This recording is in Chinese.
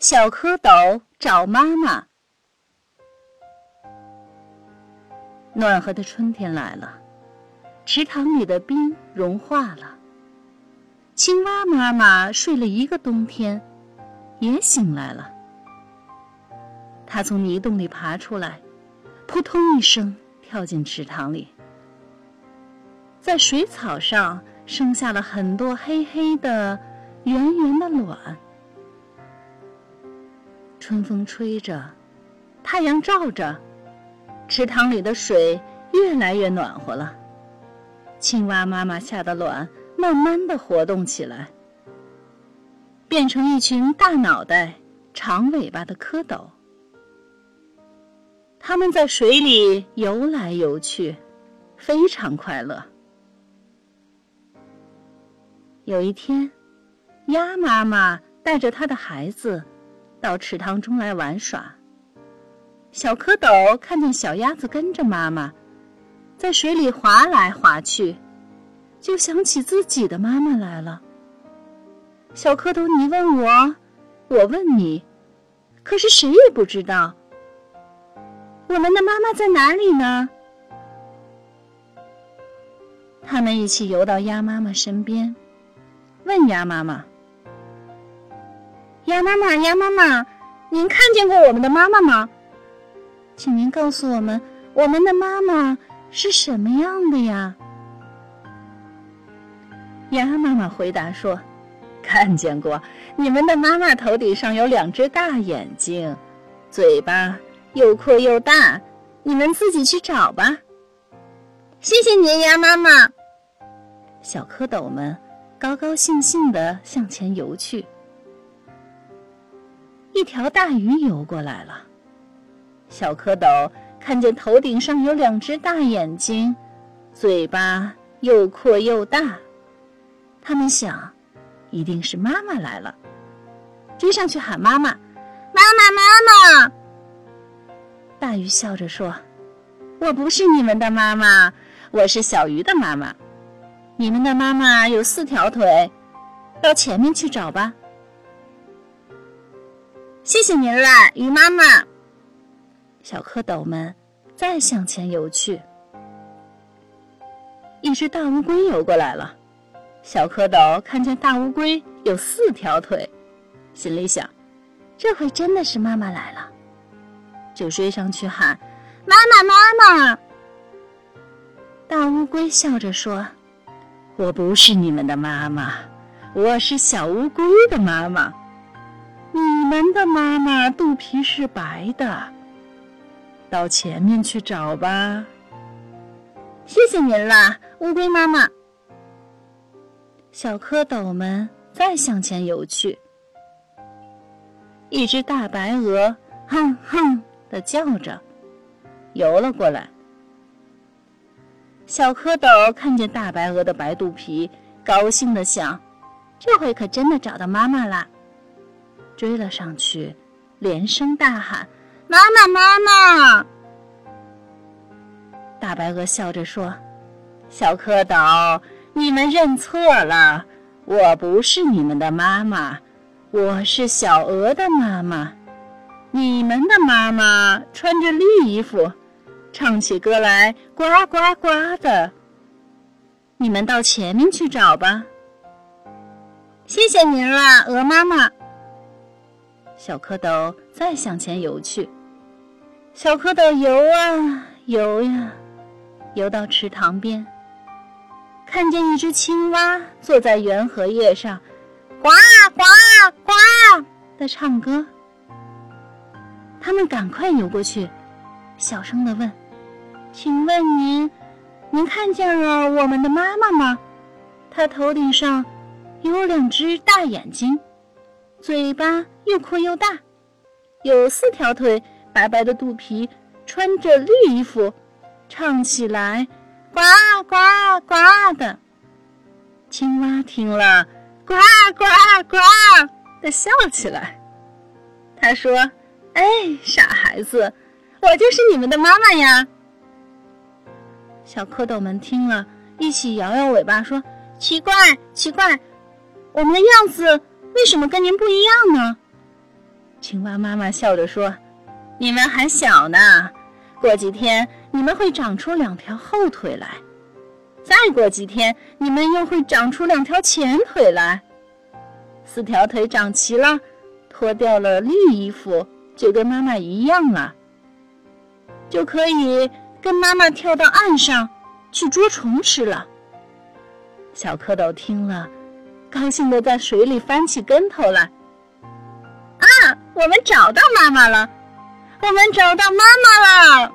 小蝌蚪找妈妈。暖和的春天来了，池塘里的冰融化了。青蛙妈妈睡了一个冬天，也醒来了。它从泥洞里爬出来，扑通一声跳进池塘里，在水草上生下了很多黑黑的、圆圆的卵。春风吹着，太阳照着，池塘里的水越来越暖和了。青蛙妈妈下的卵慢慢的活动起来，变成一群大脑袋、长尾巴的蝌蚪。它们在水里游来游去，非常快乐。有一天，鸭妈妈带着它的孩子。到池塘中来玩耍。小蝌蚪看见小鸭子跟着妈妈，在水里划来划去，就想起自己的妈妈来了。小蝌蚪，你问我，我问你，可是谁也不知道我们的妈妈在哪里呢？他们一起游到鸭妈妈身边，问鸭妈妈。鸭妈妈，鸭妈妈，您看见过我们的妈妈吗？请您告诉我们，我们的妈妈是什么样的呀？鸭妈妈回答说：“看见过，你们的妈妈头顶上有两只大眼睛，嘴巴又阔又大，你们自己去找吧。”谢谢您，鸭妈妈。小蝌蚪们高高兴兴地向前游去。一条大鱼游过来了，小蝌蚪看见头顶上有两只大眼睛，嘴巴又阔又大，他们想，一定是妈妈来了，追上去喊妈妈，妈妈妈妈。大鱼笑着说：“我不是你们的妈妈，我是小鱼的妈妈。你们的妈妈有四条腿，到前面去找吧。”谢谢您啦，鱼妈妈。小蝌蚪们再向前游去。一只大乌龟游过来了，小蝌蚪看见大乌龟有四条腿，心里想：这回真的是妈妈来了，就追上去喊：“妈妈，妈妈！”大乌龟笑着说：“我不是你们的妈妈，我是小乌龟的妈妈。”你们的妈妈肚皮是白的，到前面去找吧。谢谢您啦，乌龟妈妈。小蝌蚪们再向前游去，一只大白鹅哼哼的叫着，游了过来。小蝌蚪看见大白鹅的白肚皮，高兴的想：这回可真的找到妈妈啦。追了上去，连声大喊：“妈妈，妈妈！”大白鹅笑着说：“小蝌蚪，你们认错了，我不是你们的妈妈，我是小鹅的妈妈。你们的妈妈穿着绿衣服，唱起歌来呱呱呱的。你们到前面去找吧。谢谢您了，鹅妈妈。”小蝌蚪再向前游去，小蝌蚪游啊游呀，游到池塘边，看见一只青蛙坐在圆荷叶上，呱呱呱的唱歌。他们赶快游过去，小声的问：“请问您，您看见了我们的妈妈吗？她头顶上有两只大眼睛。”嘴巴又阔又大，有四条腿，白白的肚皮，穿着绿衣服，唱起来呱呱呱的。青蛙听了，呱呱呱的笑起来。他说：“哎，傻孩子，我就是你们的妈妈呀。”小蝌蚪们听了一起摇摇尾巴说：“奇怪，奇怪，我们的样子。”为什么跟您不一样呢？青蛙妈妈笑着说：“你们还小呢，过几天你们会长出两条后腿来，再过几天你们又会长出两条前腿来。四条腿长齐了，脱掉了绿衣服，就跟妈妈一样了，就可以跟妈妈跳到岸上去捉虫吃了。”小蝌蚪听了，高兴的在水里翻起跟头来。我们找到妈妈了！我们找到妈妈了！